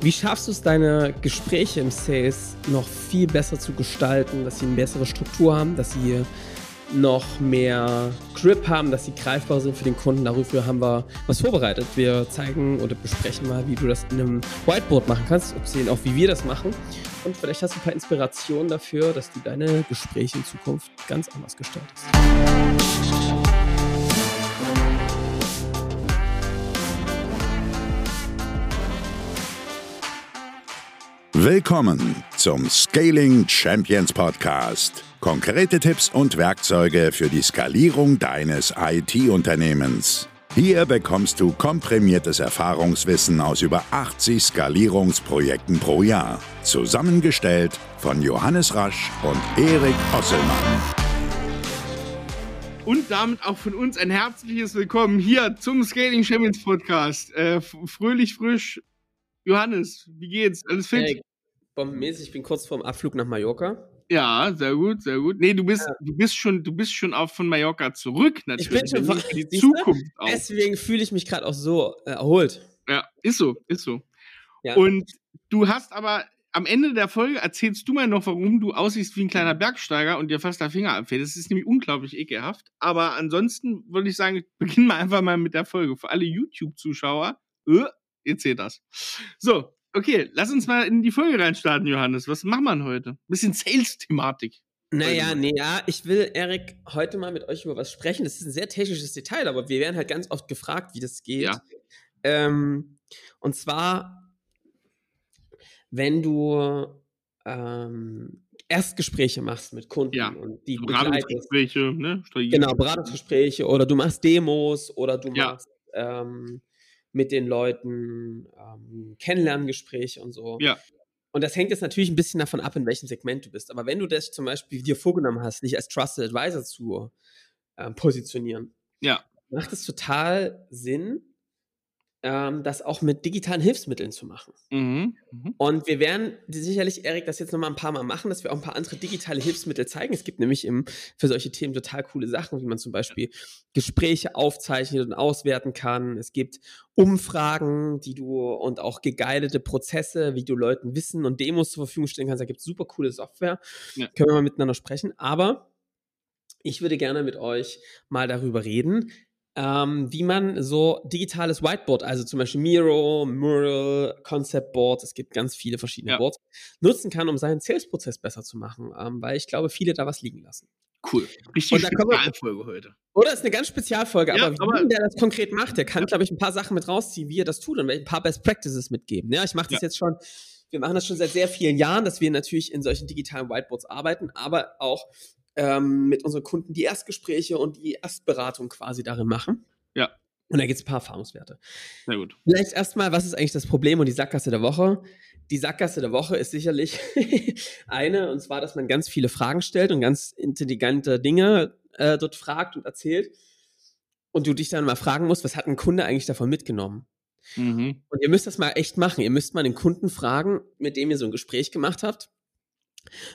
Wie schaffst du es, deine Gespräche im Sales noch viel besser zu gestalten, dass sie eine bessere Struktur haben, dass sie noch mehr Grip haben, dass sie greifbar sind für den Kunden. Darüber haben wir was vorbereitet. Wir zeigen oder besprechen mal, wie du das in einem Whiteboard machen kannst, sehen auch, wie wir das machen. Und vielleicht hast du ein paar Inspirationen dafür, dass du deine Gespräche in Zukunft ganz anders gestaltest. Willkommen zum Scaling Champions Podcast. Konkrete Tipps und Werkzeuge für die Skalierung deines IT-Unternehmens. Hier bekommst du komprimiertes Erfahrungswissen aus über 80 Skalierungsprojekten pro Jahr. Zusammengestellt von Johannes Rasch und Erik Osselmann. Und damit auch von uns ein herzliches Willkommen hier zum Scaling Champions Podcast. Äh, fröhlich, frisch. Johannes, wie geht's? Alles fit? Hey, bombenmäßig. Ich bin kurz vorm Abflug nach Mallorca. Ja, sehr gut, sehr gut. Nee, du bist, ja. du bist schon, du bist schon auch von Mallorca zurück, natürlich. Ich bin schon von die Zukunft auch. Deswegen fühle ich mich gerade auch so äh, erholt. Ja, ist so, ist so. Ja. Und du hast aber am Ende der Folge erzählst du mir noch, warum du aussiehst wie ein kleiner Bergsteiger und dir fast der Finger abfällt. Das ist nämlich unglaublich ekelhaft. Aber ansonsten würde ich sagen, beginnen wir einfach mal mit der Folge. Für alle YouTube-Zuschauer, äh, ihr zählt das. So, Okay, lass uns mal in die Folge reinstarten, Johannes. Was machen wir heute? Ein bisschen Sales-Thematik. Naja, nee, ja, ich will, Erik, heute mal mit euch über was sprechen. Das ist ein sehr technisches Detail, aber wir werden halt ganz oft gefragt, wie das geht. Ja. Ähm, und zwar, wenn du ähm, Erstgespräche machst mit Kunden ja. und die Beratungsgespräche, ne? Genau, Beratungsgespräche oder du machst Demos oder du ja. machst ähm, mit den Leuten, ähm, Kennenlerngespräche und so. Ja. Und das hängt jetzt natürlich ein bisschen davon ab, in welchem Segment du bist. Aber wenn du das zum Beispiel dir vorgenommen hast, dich als Trusted Advisor zu äh, positionieren, ja. macht es total Sinn, ähm, das auch mit digitalen Hilfsmitteln zu machen. Mhm. Mhm. Und wir werden sicherlich, Erik, das jetzt nochmal ein paar Mal machen, dass wir auch ein paar andere digitale Hilfsmittel zeigen. Es gibt nämlich im, für solche Themen total coole Sachen, wie man zum Beispiel Gespräche aufzeichnet und auswerten kann. Es gibt Umfragen, die du und auch geguidete Prozesse, wie du Leuten Wissen und Demos zur Verfügung stellen kannst. Da gibt es super coole Software. Ja. Können wir mal miteinander sprechen. Aber ich würde gerne mit euch mal darüber reden, ähm, wie man so digitales Whiteboard, also zum Beispiel Miro, Mural, Concept Board, es gibt ganz viele verschiedene ja. Boards, nutzen kann, um seinen Sales-Prozess besser zu machen, ähm, weil ich glaube, viele da was liegen lassen. Cool. Richtig Spezialfolge heute. Oder ist eine ganz Spezialfolge, ja, aber, aber wie der das konkret macht, der kann, ja. glaube ich, ein paar Sachen mit rausziehen, wie er das tut und ein paar Best Practices mitgeben. Ja, ich mache das ja. jetzt schon, wir machen das schon seit sehr vielen Jahren, dass wir natürlich in solchen digitalen Whiteboards arbeiten, aber auch ähm, mit unseren Kunden die Erstgespräche und die Erstberatung quasi darin machen. Ja. Und da gibt es ein paar Erfahrungswerte. Sehr gut. Vielleicht erstmal, was ist eigentlich das Problem und die Sackgasse der Woche? Die Sackgasse der Woche ist sicherlich eine, und zwar, dass man ganz viele Fragen stellt und ganz intelligente Dinge äh, dort fragt und erzählt. Und du dich dann mal fragen musst, was hat ein Kunde eigentlich davon mitgenommen? Mhm. Und ihr müsst das mal echt machen. Ihr müsst mal den Kunden fragen, mit dem ihr so ein Gespräch gemacht habt.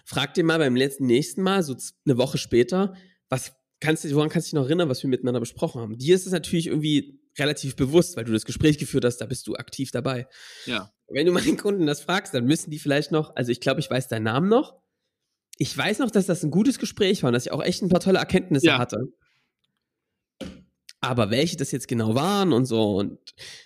Frag dir mal beim letzten, nächsten Mal, so eine Woche später, was kannst du, woran kannst du dich noch erinnern, was wir miteinander besprochen haben? Dir ist es natürlich irgendwie relativ bewusst, weil du das Gespräch geführt hast, da bist du aktiv dabei. Ja. Wenn du mal den Kunden das fragst, dann müssen die vielleicht noch, also ich glaube, ich weiß deinen Namen noch. Ich weiß noch, dass das ein gutes Gespräch war und dass ich auch echt ein paar tolle Erkenntnisse ja. hatte aber welche das jetzt genau waren und so. Und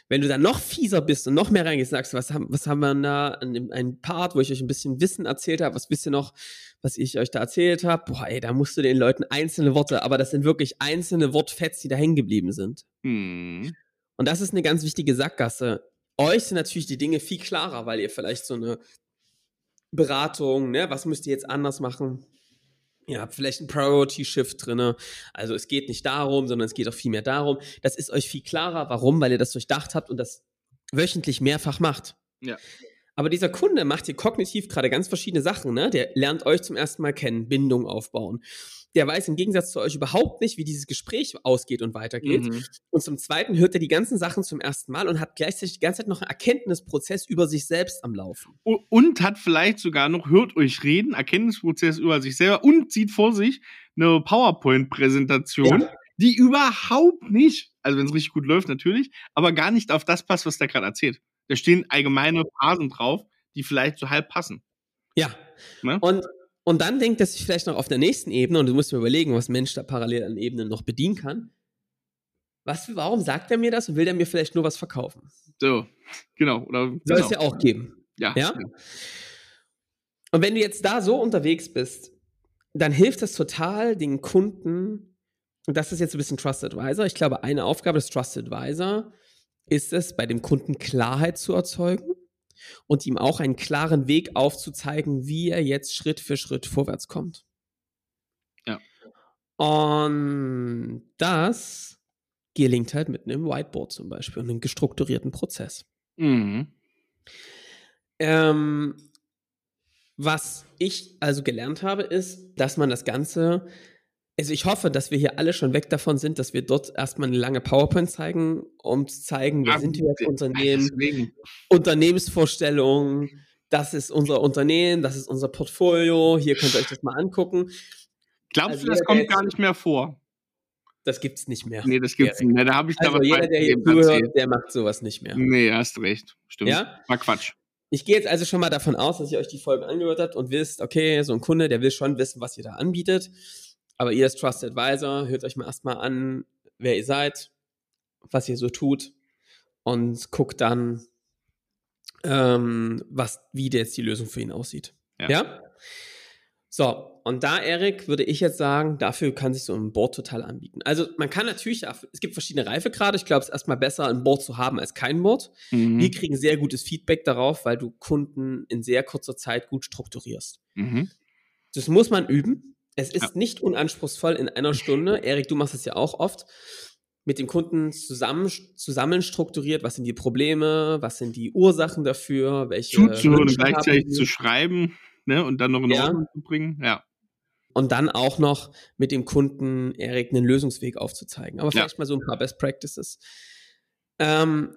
wenn du dann noch fieser bist und noch mehr reingehst, sagst was haben, was haben wir da an einem Part, wo ich euch ein bisschen Wissen erzählt habe, was wisst ihr noch, was ich euch da erzählt habe? Boah, ey, da musst du den Leuten einzelne Worte, aber das sind wirklich einzelne Wortfets, die da hängen geblieben sind. Hm. Und das ist eine ganz wichtige Sackgasse. Euch sind natürlich die Dinge viel klarer, weil ihr vielleicht so eine Beratung, ne, was müsst ihr jetzt anders machen? Ihr habt vielleicht einen Priority-Shift drin. Also es geht nicht darum, sondern es geht auch viel mehr darum. Das ist euch viel klarer. Warum? Weil ihr das durchdacht habt und das wöchentlich mehrfach macht. Ja. Aber dieser Kunde macht hier kognitiv gerade ganz verschiedene Sachen. Ne? Der lernt euch zum ersten Mal kennen, Bindung aufbauen der weiß im Gegensatz zu euch überhaupt nicht, wie dieses Gespräch ausgeht und weitergeht. Mhm. Und zum Zweiten hört er die ganzen Sachen zum ersten Mal und hat gleichzeitig die ganze Zeit noch einen Erkenntnisprozess über sich selbst am Laufen. Und hat vielleicht sogar noch, hört euch reden, Erkenntnisprozess über sich selber und sieht vor sich eine PowerPoint-Präsentation, ja. die überhaupt nicht, also wenn es richtig gut läuft natürlich, aber gar nicht auf das passt, was der gerade erzählt. Da stehen allgemeine Phasen drauf, die vielleicht so halb passen. Ja. Ne? Und, und dann denkt er sich vielleicht noch auf der nächsten Ebene, und du musst mir überlegen, was Mensch da parallel an Ebenen noch bedienen kann. Was, warum sagt er mir das und will er mir vielleicht nur was verkaufen? So, genau. Oder, Soll genau. es ja auch geben. Ja. ja. Und wenn du jetzt da so unterwegs bist, dann hilft es total den Kunden, und das ist jetzt ein bisschen Trust Advisor. Ich glaube, eine Aufgabe des Trust Advisor ist es, bei dem Kunden Klarheit zu erzeugen und ihm auch einen klaren Weg aufzuzeigen, wie er jetzt Schritt für Schritt vorwärts kommt. Ja. Und das gelingt halt mit einem Whiteboard zum Beispiel und einem gestrukturierten Prozess. Mhm. Ähm, was ich also gelernt habe, ist, dass man das Ganze, also ich hoffe, dass wir hier alle schon weg davon sind, dass wir dort erstmal eine lange PowerPoint zeigen, um zu zeigen, wer ja, sind wir als Unternehmen, deswegen. Unternehmensvorstellungen, das ist unser Unternehmen, das ist unser Portfolio, hier könnt ihr euch das mal angucken. Glaubst also du, das kommt gar nicht mehr vor? Das gibt's nicht mehr. Nee, das gibt's nicht mehr. Da habe ich also jeder, der hier zuhört, der macht sowas nicht mehr. Nee, hast recht. Stimmt. Ja? War Quatsch. Ich gehe jetzt also schon mal davon aus, dass ihr euch die Folgen angehört habt und wisst, okay, so ein Kunde, der will schon wissen, was ihr da anbietet. Aber ihr als Trusted Advisor, hört euch mal erstmal an, wer ihr seid, was ihr so tut und guckt dann, ähm, was, wie jetzt die Lösung für ihn aussieht. Ja? ja? So, und da, Erik, würde ich jetzt sagen, dafür kann sich so ein Board total anbieten. Also man kann natürlich, es gibt verschiedene Reifegrade. Ich glaube, es ist erstmal besser, ein Board zu haben als kein Board. Mhm. Wir kriegen sehr gutes Feedback darauf, weil du Kunden in sehr kurzer Zeit gut strukturierst. Mhm. Das muss man üben. Es ist ja. nicht unanspruchsvoll in einer Stunde. Erik, du machst es ja auch oft mit dem Kunden zusammen, zusammen strukturiert, was sind die Probleme, was sind die Ursachen dafür, welche zuzuhören und gleichzeitig zu schreiben, ne, und dann noch in Ordnung ja. zu bringen, ja und dann auch noch mit dem Kunden, Erik, einen Lösungsweg aufzuzeigen. Aber vielleicht ja. mal so ein paar Best Practices. Ähm,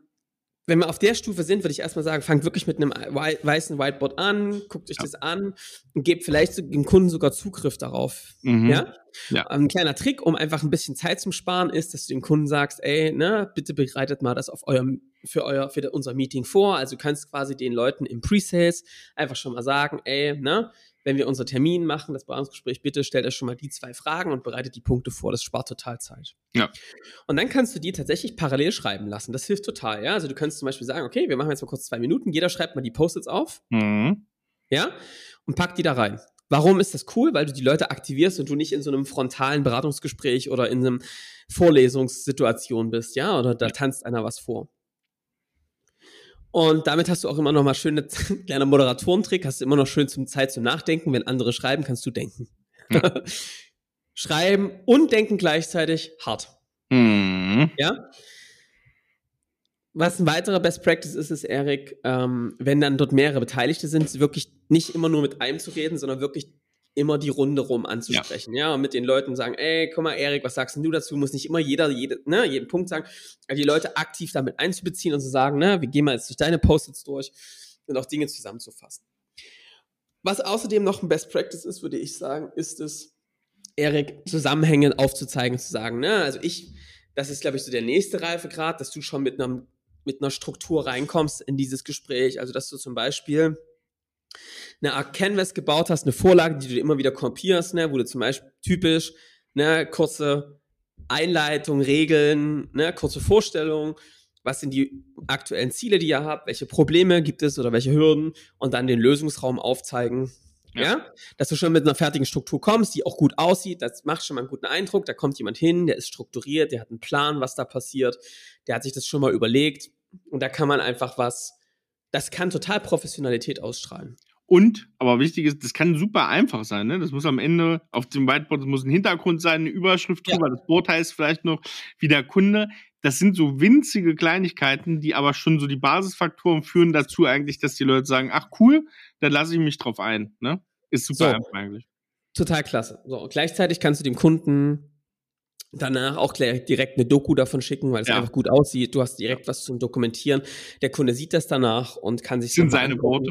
wenn wir auf der Stufe sind, würde ich erstmal sagen, fangt wirklich mit einem weißen Whiteboard an, guckt euch ja. das an und gebt vielleicht dem Kunden sogar Zugriff darauf. Mhm. Ja? ja? Ein kleiner Trick, um einfach ein bisschen Zeit zu sparen, ist, dass du dem Kunden sagst, ey, ne, bitte bereitet mal das auf eurem, für euer, für unser Meeting vor. Also du kannst quasi den Leuten im Pre-Sales einfach schon mal sagen, ey, ne, wenn wir unser Termin machen, das Beratungsgespräch, bitte stellt euch schon mal die zwei Fragen und bereitet die Punkte vor. Das spart total Zeit. Ja. Und dann kannst du die tatsächlich parallel schreiben lassen. Das hilft total, ja. Also du kannst zum Beispiel sagen, okay, wir machen jetzt mal kurz zwei Minuten. Jeder schreibt mal die Post-its auf. Mhm. Ja. Und packt die da rein. Warum ist das cool? Weil du die Leute aktivierst und du nicht in so einem frontalen Beratungsgespräch oder in einem Vorlesungssituation bist, ja? Oder da tanzt einer was vor. Und damit hast du auch immer noch mal schöne kleiner Moderatorentrick, hast du immer noch schön zum Zeit zum Nachdenken. Wenn andere schreiben, kannst du denken. Ja. schreiben und denken gleichzeitig hart. Mhm. Ja. Was ein weiterer Best Practice ist, ist, Erik, ähm, wenn dann dort mehrere Beteiligte sind, wirklich nicht immer nur mit einem zu reden, sondern wirklich immer die Runde rum anzusprechen, ja. ja, und mit den Leuten sagen, ey, guck mal, Erik, was sagst du dazu? Muss nicht immer jeder, jede, ne, jeden Punkt sagen, aber die Leute aktiv damit einzubeziehen und zu sagen, ne, wir gehen mal jetzt durch deine Post-its durch und auch Dinge zusammenzufassen. Was außerdem noch ein Best Practice ist, würde ich sagen, ist es, Erik, Zusammenhänge aufzuzeigen, zu sagen, ne, also ich, das ist, glaube ich, so der nächste Reifegrad, dass du schon mit einer, mit einer Struktur reinkommst in dieses Gespräch, also dass du zum Beispiel eine Art Canvas gebaut hast, eine Vorlage, die du immer wieder kopierst, ne, wo du zum Beispiel typisch, ne, kurze Einleitung, Regeln, ne, kurze Vorstellung, was sind die aktuellen Ziele, die ihr habt, welche Probleme gibt es oder welche Hürden und dann den Lösungsraum aufzeigen. Ja. ja. Dass du schon mit einer fertigen Struktur kommst, die auch gut aussieht, das macht schon mal einen guten Eindruck. Da kommt jemand hin, der ist strukturiert, der hat einen Plan, was da passiert, der hat sich das schon mal überlegt und da kann man einfach was, das kann total Professionalität ausstrahlen. Und, aber wichtig ist, das kann super einfach sein. Ne? Das muss am Ende auf dem Whiteboard, das muss ein Hintergrund sein, eine Überschrift drüber, ja. das Board heißt vielleicht noch wie der Kunde. Das sind so winzige Kleinigkeiten, die aber schon so die Basisfaktoren führen dazu eigentlich, dass die Leute sagen, ach cool, da lasse ich mich drauf ein. Ne? Ist super so. einfach eigentlich. Total klasse. So, gleichzeitig kannst du dem Kunden danach auch direkt eine Doku davon schicken, weil es ja. einfach gut aussieht. Du hast direkt was zum Dokumentieren. Der Kunde sieht das danach und kann sich. Das sind seine Worte.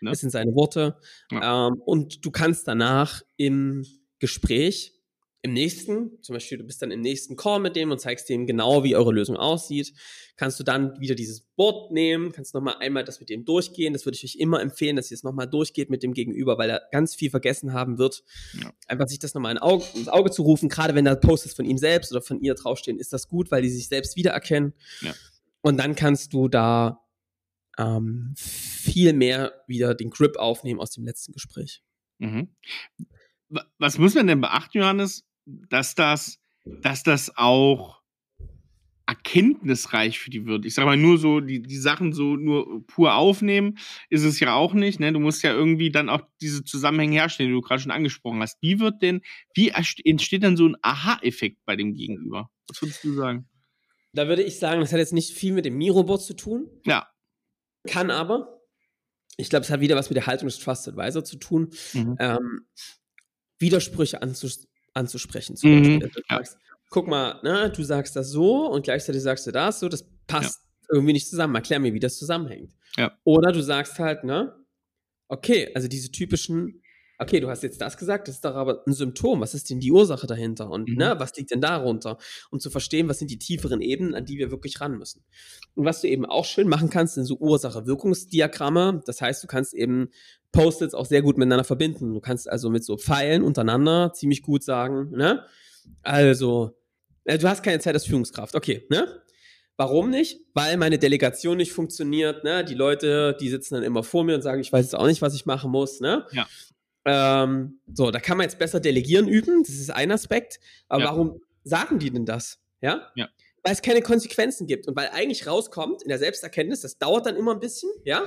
Ne? Das sind seine Worte. Ja. Ähm, und du kannst danach im Gespräch im nächsten, zum Beispiel du bist dann im nächsten Call mit dem und zeigst dem genau, wie eure Lösung aussieht, kannst du dann wieder dieses Board nehmen, kannst nochmal einmal das mit dem durchgehen. Das würde ich euch immer empfehlen, dass ihr es nochmal durchgeht mit dem Gegenüber, weil er ganz viel vergessen haben wird. Ja. Einfach sich das nochmal in Auge, ins Auge zu rufen, gerade wenn da Posts von ihm selbst oder von ihr draufstehen, ist das gut, weil die sich selbst wiedererkennen. Ja. Und dann kannst du da ähm, viel mehr wieder den Grip aufnehmen aus dem letzten Gespräch. Mhm. Was muss man denn beachten, Johannes, dass das, dass das auch erkenntnisreich für die wird. Ich sage mal, nur so die, die Sachen so nur pur aufnehmen, ist es ja auch nicht. Ne? Du musst ja irgendwie dann auch diese Zusammenhänge herstellen, die du gerade schon angesprochen hast. Wie wird denn, wie entsteht dann so ein Aha-Effekt bei dem Gegenüber? Was würdest du sagen? Da würde ich sagen, das hat jetzt nicht viel mit dem Miro-Bot zu tun. Ja. Kann aber. Ich glaube, es hat wieder was mit der Haltung des Trust Advisor zu tun. Mhm. Ähm, Widersprüche anzus anzusprechen. Zum mhm. Beispiel. Du sagst, guck mal, ne, du sagst das so und gleichzeitig sagst du das so, das passt ja. irgendwie nicht zusammen. Erklär mir, wie das zusammenhängt. Ja. Oder du sagst halt, ne, okay, also diese typischen okay, du hast jetzt das gesagt, das ist doch aber ein Symptom. Was ist denn die Ursache dahinter? Und mhm. ne, was liegt denn darunter? Um zu verstehen, was sind die tieferen Ebenen, an die wir wirklich ran müssen. Und was du eben auch schön machen kannst, sind so Ursache-Wirkungsdiagramme. Das heißt, du kannst eben Post-its auch sehr gut miteinander verbinden. Du kannst also mit so Pfeilen untereinander ziemlich gut sagen, ne? Also, äh, du hast keine Zeit als Führungskraft. Okay, ne? Warum nicht? Weil meine Delegation nicht funktioniert, ne? Die Leute, die sitzen dann immer vor mir und sagen, ich weiß jetzt auch nicht, was ich machen muss, ne? Ja. Ähm, so, da kann man jetzt besser delegieren üben, das ist ein Aspekt. Aber ja. warum sagen die denn das? Ja? ja. Weil es keine Konsequenzen gibt und weil eigentlich rauskommt in der Selbsterkenntnis, das dauert dann immer ein bisschen, ja?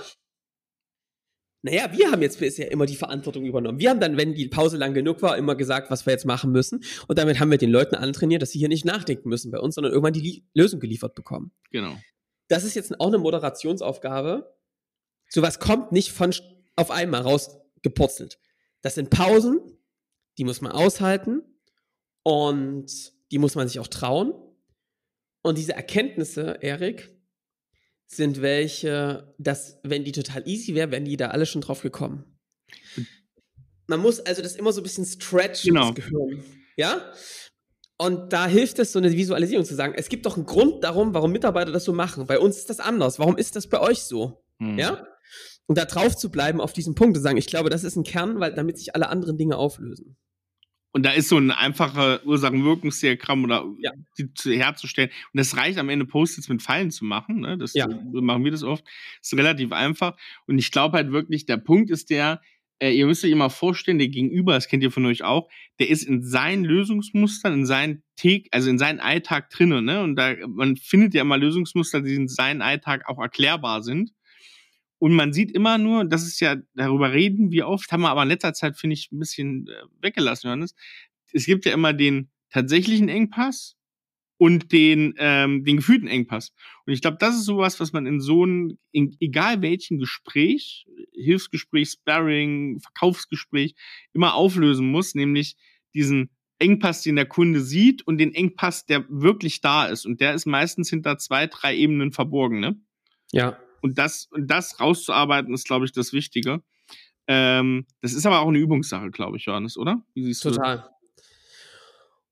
Naja, wir haben jetzt bisher immer die Verantwortung übernommen. Wir haben dann, wenn die Pause lang genug war, immer gesagt, was wir jetzt machen müssen. Und damit haben wir den Leuten antrainiert, dass sie hier nicht nachdenken müssen bei uns, sondern irgendwann die Lösung geliefert bekommen. Genau. Das ist jetzt auch eine Moderationsaufgabe. Sowas kommt nicht von auf einmal rausgepurzelt. Das sind Pausen, die muss man aushalten und die muss man sich auch trauen. Und diese Erkenntnisse, Erik, sind welche, dass, wenn die total easy wäre, wären die da alle schon drauf gekommen. Man muss also das immer so ein bisschen stretchen, genau. das Gehirn. Ja? Und da hilft es, so eine Visualisierung zu sagen, es gibt doch einen Grund darum, warum Mitarbeiter das so machen. Bei uns ist das anders. Warum ist das bei euch so? Mhm. Ja? Und da drauf zu bleiben auf diesen Punkt, zu sagen, ich glaube, das ist ein Kern, weil damit sich alle anderen Dinge auflösen. Und da ist so ein einfacher Ursachen-Wirkungsdiagramm oder ja. die herzustellen. Und das reicht am Ende Post-its mit Pfeilen zu machen. Ne? Das ja. machen wir das oft. Das ist relativ einfach. Und ich glaube halt wirklich, der Punkt ist der, äh, ihr müsst euch immer vorstellen, der Gegenüber, das kennt ihr von euch auch, der ist in seinen Lösungsmustern, in seinen Tag, also in seinen Alltag drinnen. Ne? Und da, man findet ja immer Lösungsmuster, die in seinen Alltag auch erklärbar sind. Und man sieht immer nur, das ist ja, darüber reden wir oft, haben wir aber in letzter Zeit, finde ich, ein bisschen äh, weggelassen, Johannes. Es gibt ja immer den tatsächlichen Engpass und den, ähm, den gefühlten Engpass. Und ich glaube, das ist sowas, was man in so einem, in, egal welchen Gespräch, Hilfsgespräch, Sparring, Verkaufsgespräch, immer auflösen muss, nämlich diesen Engpass, den der Kunde sieht und den Engpass, der wirklich da ist. Und der ist meistens hinter zwei, drei Ebenen verborgen, ne? Ja. Und das, und das rauszuarbeiten, ist, glaube ich, das Wichtige. Ähm, das ist aber auch eine Übungssache, glaube ich, Johannes, oder? Wie siehst Total. Du?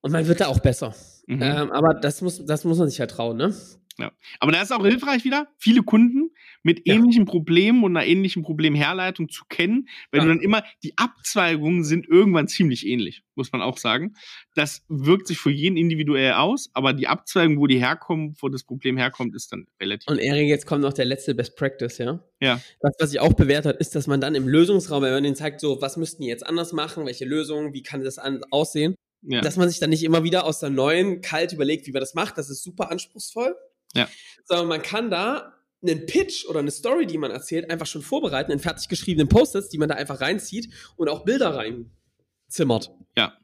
Und man wird da auch besser. Mhm. Ähm, aber das muss, das muss man sich ja trauen, ne? Ja. Aber da ist auch hilfreich wieder, viele Kunden mit ja. ähnlichen Problemen und einer ähnlichen Problemherleitung zu kennen, weil ja. du dann immer, die Abzweigungen sind irgendwann ziemlich ähnlich, muss man auch sagen. Das wirkt sich für jeden individuell aus, aber die Abzweigung, wo die herkommen, wo das Problem herkommt, ist dann relativ. Und Erik, jetzt kommt noch der letzte Best Practice, ja? Ja. Was, was ich auch bewährt hat, ist, dass man dann im Lösungsraum, wenn man den zeigt, so, was müssten die jetzt anders machen, welche Lösungen, wie kann das aussehen, ja. dass man sich dann nicht immer wieder aus der neuen kalt überlegt, wie man das macht. Das ist super anspruchsvoll. Ja. Sondern man kann da einen Pitch oder eine Story, die man erzählt, einfach schon vorbereiten in fertig geschriebenen Post-its, die man da einfach reinzieht und auch Bilder reinzimmert. Ja.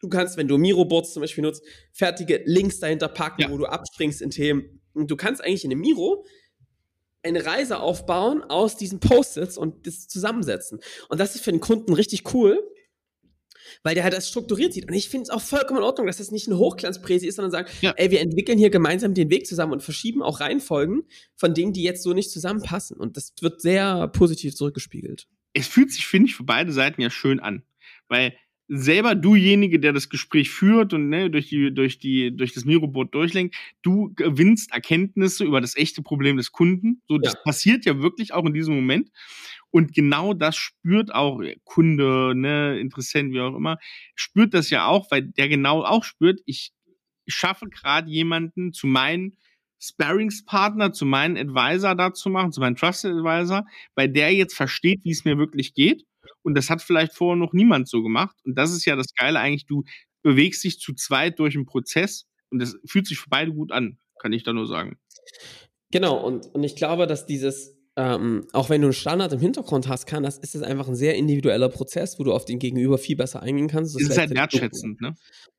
Du kannst, wenn du Miro-Boards zum Beispiel nutzt, fertige Links dahinter packen, ja. wo du abspringst in Themen. Und du kannst eigentlich in einem Miro eine Reise aufbauen aus diesen Post-its und das zusammensetzen. Und das ist für den Kunden richtig cool, weil der halt das strukturiert sieht. Und ich finde es auch vollkommen in Ordnung, dass das nicht ein Hochglanzpräsi ist, sondern sagen, ja. ey, wir entwickeln hier gemeinsam den Weg zusammen und verschieben auch Reihenfolgen von Dingen, die jetzt so nicht zusammenpassen. Und das wird sehr positiv zurückgespiegelt. Es fühlt sich, finde ich, für beide Seiten ja schön an. Weil selber dujenige, der das Gespräch führt und ne, durch, die, durch, die, durch das Miroboard durchlenkt, du gewinnst Erkenntnisse über das echte Problem des Kunden. So, das ja. passiert ja wirklich auch in diesem Moment. Und genau das spürt auch Kunde, ne, Interessent, wie auch immer, spürt das ja auch, weil der genau auch spürt, ich schaffe gerade jemanden zu meinen Sparringspartner, zu meinen Advisor da zu machen, zu meinem Trusted Advisor, bei der jetzt versteht, wie es mir wirklich geht und das hat vielleicht vorher noch niemand so gemacht. Und das ist ja das Geile eigentlich, du bewegst dich zu zweit durch einen Prozess und das fühlt sich für beide gut an, kann ich da nur sagen. Genau, und, und ich glaube, dass dieses, ähm, auch wenn du einen Standard im Hintergrund hast, kann das, ist es einfach ein sehr individueller Prozess, wo du auf den Gegenüber viel besser eingehen kannst. Das ist halt wertschätzend, ne?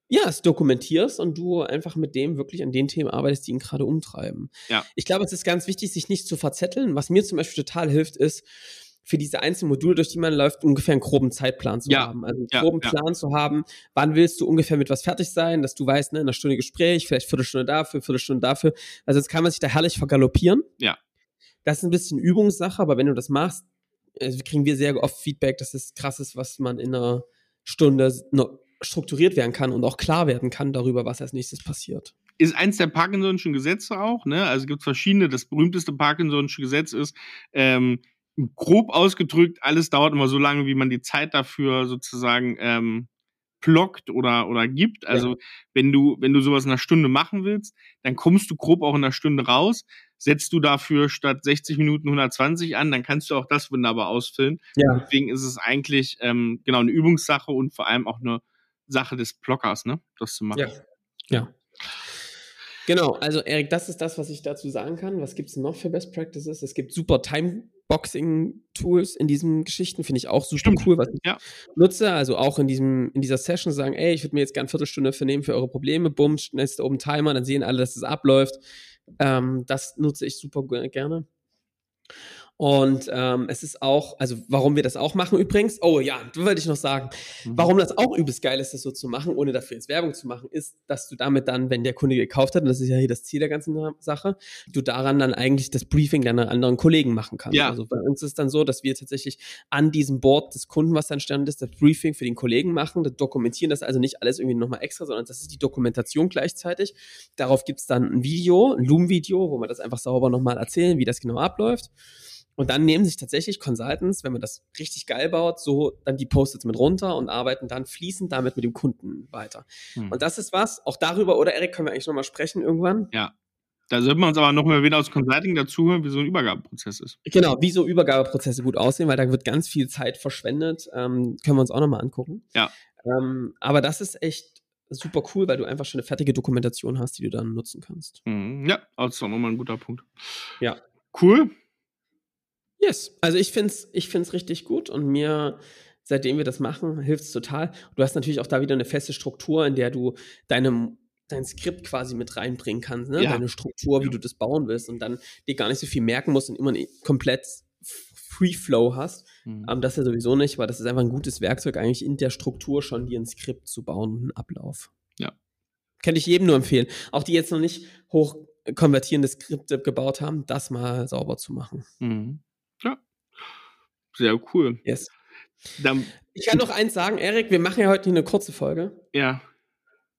Ja, es dokumentierst und du einfach mit dem wirklich an den Themen arbeitest, die ihn gerade umtreiben. Ja. Ich glaube, es ist ganz wichtig, sich nicht zu verzetteln. Was mir zum Beispiel total hilft, ist, für diese einzelnen Module, durch die man läuft, ungefähr einen groben Zeitplan zu ja. haben. Also einen ja, groben ja. Plan zu haben, wann willst du ungefähr mit was fertig sein, dass du weißt, ne, in einer Stunde Gespräch, vielleicht Viertelstunde dafür, Viertelstunde dafür. Also jetzt kann man sich da herrlich vergaloppieren. Ja. Das ist ein bisschen Übungssache, aber wenn du das machst, also kriegen wir sehr oft Feedback, dass es krass ist, was man in einer Stunde strukturiert werden kann und auch klar werden kann darüber, was als nächstes passiert ist eins der Parkinson'schen Gesetze auch, ne? Also es gibt verschiedene. Das berühmteste Parkinson'sche Gesetz ist, ähm, grob ausgedrückt, alles dauert immer so lange, wie man die Zeit dafür sozusagen ähm, blockt oder, oder gibt. Also ja. wenn du, wenn du sowas in einer Stunde machen willst, dann kommst du grob auch in einer Stunde raus. Setzt du dafür statt 60 Minuten 120 an, dann kannst du auch das wunderbar ausfüllen. Ja. Deswegen ist es eigentlich ähm, genau eine Übungssache und vor allem auch eine Sache des Blockers, ne? Das zu machen. Ja. ja. Genau, also Erik, das ist das, was ich dazu sagen kann. Was gibt es noch für Best Practices? Es gibt super Time-Boxing-Tools in diesen Geschichten, finde ich auch super Stimmt. cool, was ich ja. nutze. Also auch in diesem, in dieser Session sagen, ey, ich würde mir jetzt gerne eine Viertelstunde vernehmen für eure Probleme, bumm, schnellst oben Timer, dann sehen alle, dass es abläuft. Ähm, das nutze ich super gerne. Und ähm, es ist auch, also warum wir das auch machen übrigens, oh ja, du wollte ich noch sagen, mhm. warum das auch übelst geil ist, das so zu machen, ohne dafür jetzt Werbung zu machen, ist, dass du damit dann, wenn der Kunde gekauft hat, und das ist ja hier das Ziel der ganzen Sache, du daran dann eigentlich das Briefing deiner anderen Kollegen machen kannst. Ja. Also bei uns ist dann so, dass wir tatsächlich an diesem Board des Kunden, was dann stand ist, das Briefing für den Kollegen machen, das dokumentieren das also nicht alles irgendwie nochmal extra, sondern das ist die Dokumentation gleichzeitig. Darauf gibt's dann ein Video, ein Loom-Video, wo wir das einfach sauber nochmal erzählen, wie das genau abläuft. Und dann nehmen sich tatsächlich Consultants, wenn man das richtig geil baut, so dann die Post-its mit runter und arbeiten dann fließend damit mit dem Kunden weiter. Hm. Und das ist was, auch darüber, oder Erik, können wir eigentlich nochmal sprechen irgendwann? Ja. Da sollten wir uns aber nochmal wieder aus Consulting dazuhören, wie so ein Übergabeprozess ist. Genau, wie so Übergabeprozesse gut aussehen, weil da wird ganz viel Zeit verschwendet. Ähm, können wir uns auch nochmal angucken. Ja. Ähm, aber das ist echt super cool, weil du einfach schon eine fertige Dokumentation hast, die du dann nutzen kannst. Mhm. Ja, das ist auch nochmal ein guter Punkt. Ja. Cool. Yes, also ich finde es ich find's richtig gut und mir, seitdem wir das machen, hilft es total. Du hast natürlich auch da wieder eine feste Struktur, in der du deine, dein Skript quasi mit reinbringen kannst, ne? Ja. deine Struktur, wie du das bauen willst und dann dir gar nicht so viel merken musst und immer komplett Free Flow hast. Mhm. Um, ähm, das ja sowieso nicht, aber das ist einfach ein gutes Werkzeug, eigentlich in der Struktur schon dir ein Skript zu bauen und einen Ablauf. Ja. Kann ich jedem nur empfehlen. Auch die jetzt noch nicht hoch konvertierende Skripte gebaut haben, das mal sauber zu machen. Mhm. Sehr cool. Yes. Dann, ich kann noch eins sagen, Erik, wir machen ja heute eine kurze Folge. Ja.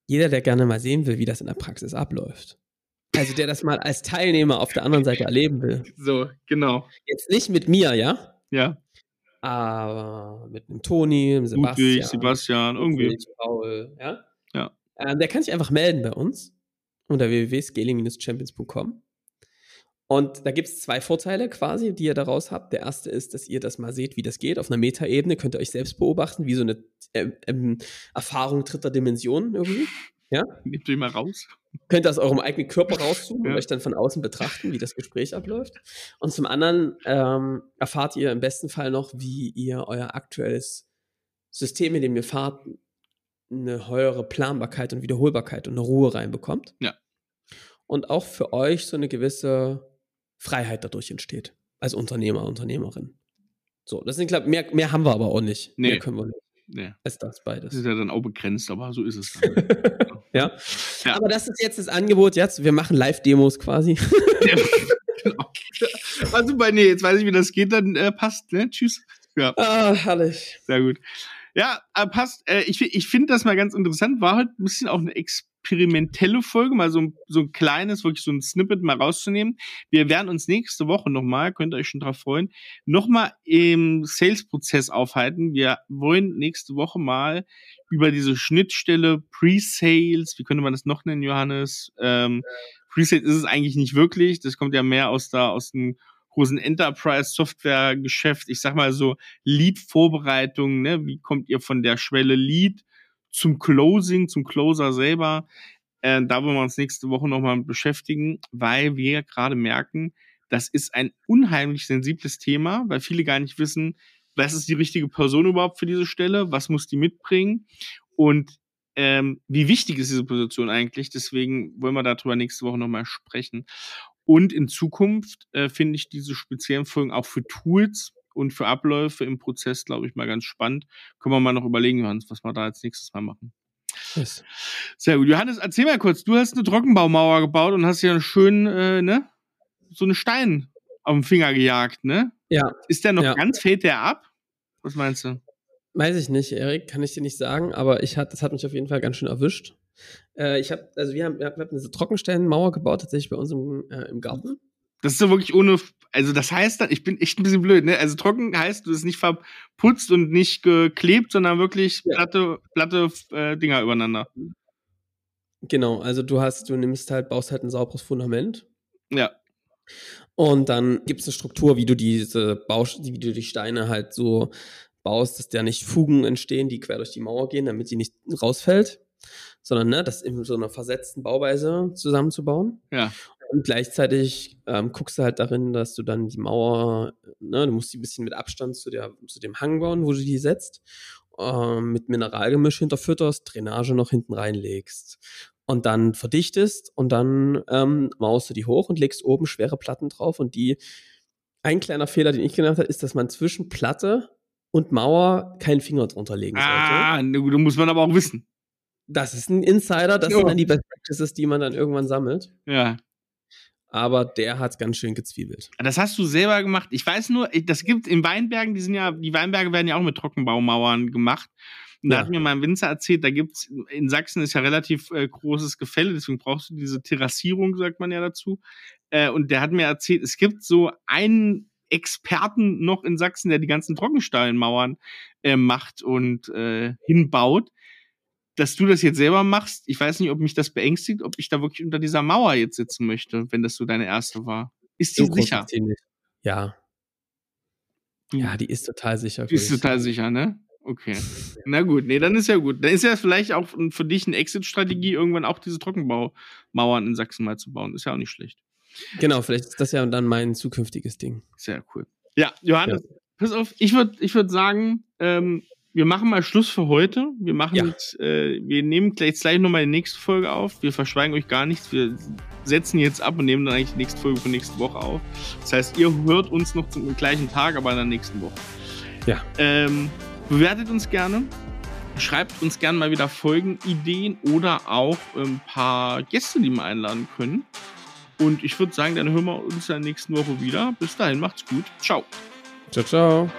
Jeder, der gerne mal sehen will, wie das in der Praxis abläuft. Also der das mal als Teilnehmer auf der anderen Seite erleben will. So, genau. Jetzt nicht mit mir, ja? Ja. Aber mit einem Toni, einem Sebastian. Ludwig, Sebastian, irgendwie. Paul, ja? Ja. Ähm, der kann sich einfach melden bei uns unter www.scaling-champions.com. Und da gibt es zwei Vorteile quasi, die ihr daraus habt. Der erste ist, dass ihr das mal seht, wie das geht. Auf einer Metaebene könnt ihr euch selbst beobachten, wie so eine äh, äh, Erfahrung dritter Dimension irgendwie. Ja? Nehmt ihr mal raus. Könnt ihr aus eurem eigenen Körper rauszoomen ja. und euch dann von außen betrachten, wie das Gespräch abläuft. Und zum anderen ähm, erfahrt ihr im besten Fall noch, wie ihr euer aktuelles System, in dem ihr fahrt, eine höhere Planbarkeit und Wiederholbarkeit und eine Ruhe reinbekommt. Ja. Und auch für euch so eine gewisse Freiheit dadurch entsteht. Als Unternehmer, Unternehmerin. So, das sind, glaube mehr, mehr haben wir aber auch nicht. Nee. Mehr können wir nicht. Nee. Ist das beides. Das ist ja dann auch begrenzt, aber so ist es dann. ja. ja. Aber das ist jetzt das Angebot. Jetzt, wir machen Live-Demos quasi. genau. Also bei, nee, jetzt weiß ich, wie das geht, dann äh, passt, ne? Tschüss. Ja. Ah, herrlich. Sehr gut. Ja, äh, passt. Äh, ich ich finde das mal ganz interessant. War halt ein bisschen auch eine experimentelle Folge, mal so, so ein kleines, wirklich so ein Snippet mal rauszunehmen. Wir werden uns nächste Woche nochmal, könnt ihr euch schon drauf freuen, nochmal im Sales-Prozess aufhalten. Wir wollen nächste Woche mal über diese Schnittstelle Pre-Sales, wie könnte man das noch nennen, Johannes? Ähm, Pre-Sales ist es eigentlich nicht wirklich. Das kommt ja mehr aus da, aus dem großen Enterprise-Software-Geschäft. Ich sag mal so Lead-Vorbereitung, ne? Wie kommt ihr von der Schwelle Lead zum Closing, zum Closer selber? Äh, da wollen wir uns nächste Woche nochmal beschäftigen, weil wir gerade merken, das ist ein unheimlich sensibles Thema, weil viele gar nicht wissen, was ist die richtige Person überhaupt für diese Stelle, was muss die mitbringen und ähm, wie wichtig ist diese Position eigentlich. Deswegen wollen wir darüber nächste Woche nochmal sprechen. Und in Zukunft äh, finde ich diese speziellen Folgen auch für Tools und für Abläufe im Prozess, glaube ich, mal ganz spannend. Können wir mal noch überlegen, Johannes, was wir da als nächstes mal machen. Yes. Sehr gut. Johannes, erzähl mal kurz. Du hast eine Trockenbaumauer gebaut und hast ja einen schönen, äh, ne, so einen Stein auf den Finger gejagt, ne? Ja. Ist der noch ja. ganz, fällt der ab? Was meinst du? Weiß ich nicht, Erik, kann ich dir nicht sagen, aber ich hat, das hat mich auf jeden Fall ganz schön erwischt. Äh, ich habe, also wir haben, wir haben eine Trockenstellenmauer gebaut, tatsächlich bei uns im, äh, im Garten. Das ist so wirklich ohne, also das heißt dann, ich bin echt ein bisschen blöd, ne? Also trocken heißt, du bist nicht verputzt und nicht geklebt, sondern wirklich ja. platte, platte äh, Dinger übereinander. Genau, also du hast, du nimmst halt, baust halt ein sauberes Fundament. Ja. Und dann gibt es eine Struktur, wie du diese Baus wie du die Steine halt so baust, dass da nicht Fugen entstehen, die quer durch die Mauer gehen, damit sie nicht rausfällt, sondern ne, das in so einer versetzten Bauweise zusammenzubauen. Ja. Und gleichzeitig ähm, guckst du halt darin, dass du dann die Mauer, ne, du musst die ein bisschen mit Abstand zu, der, zu dem Hang bauen, wo du die setzt, äh, mit Mineralgemisch hinterfütterst, Drainage noch hinten reinlegst und dann verdichtest und dann ähm, maust du die hoch und legst oben schwere Platten drauf und die ein kleiner Fehler, den ich gemacht habe, ist, dass man zwischen Platte und Mauer keinen Finger drunter legen sollte. Ah, du muss man aber auch wissen. Das ist ein Insider, das jo. sind dann die Best Practices, die man dann irgendwann sammelt. Ja. Aber der hat ganz schön gezwiebelt. Das hast du selber gemacht. Ich weiß nur, das gibt in Weinbergen, die sind ja, die Weinberge werden ja auch mit Trockenbaumauern gemacht. Und da ja. hat mir mein Winzer erzählt, da gibt's in Sachsen ist ja relativ äh, großes Gefälle, deswegen brauchst du diese Terrassierung, sagt man ja dazu. Äh, und der hat mir erzählt, es gibt so einen Experten noch in Sachsen, der die ganzen Trockensteinmauern äh, macht und äh, hinbaut. Dass du das jetzt selber machst, ich weiß nicht, ob mich das beängstigt, ob ich da wirklich unter dieser Mauer jetzt sitzen möchte, wenn das so deine erste war. Ist die so sicher? Ja. Ja, die ist total sicher. Die ist total sicher, ne? Okay. Na gut, nee, dann ist ja gut. Dann ist ja vielleicht auch für dich eine Exit-Strategie, irgendwann auch diese Trockenbaumauern in Sachsen mal zu bauen. Ist ja auch nicht schlecht. Genau, vielleicht ist das ja dann mein zukünftiges Ding. Sehr cool. Ja, Johannes, ja. pass auf, ich würde ich würd sagen, ähm, wir machen mal Schluss für heute. Wir machen ja. jetzt, äh, wir nehmen gleich, gleich nochmal die nächste Folge auf. Wir verschweigen euch gar nichts. Wir setzen jetzt ab und nehmen dann eigentlich die nächste Folge für nächste Woche auf. Das heißt, ihr hört uns noch zum gleichen Tag, aber in der nächsten Woche. Ja. Ähm, Bewertet uns gerne. Schreibt uns gerne mal wieder Folgenideen oder auch ein paar Gäste, die wir einladen können. Und ich würde sagen, dann hören wir uns in der nächsten Woche wieder. Bis dahin, macht's gut. Ciao. Ciao, ciao.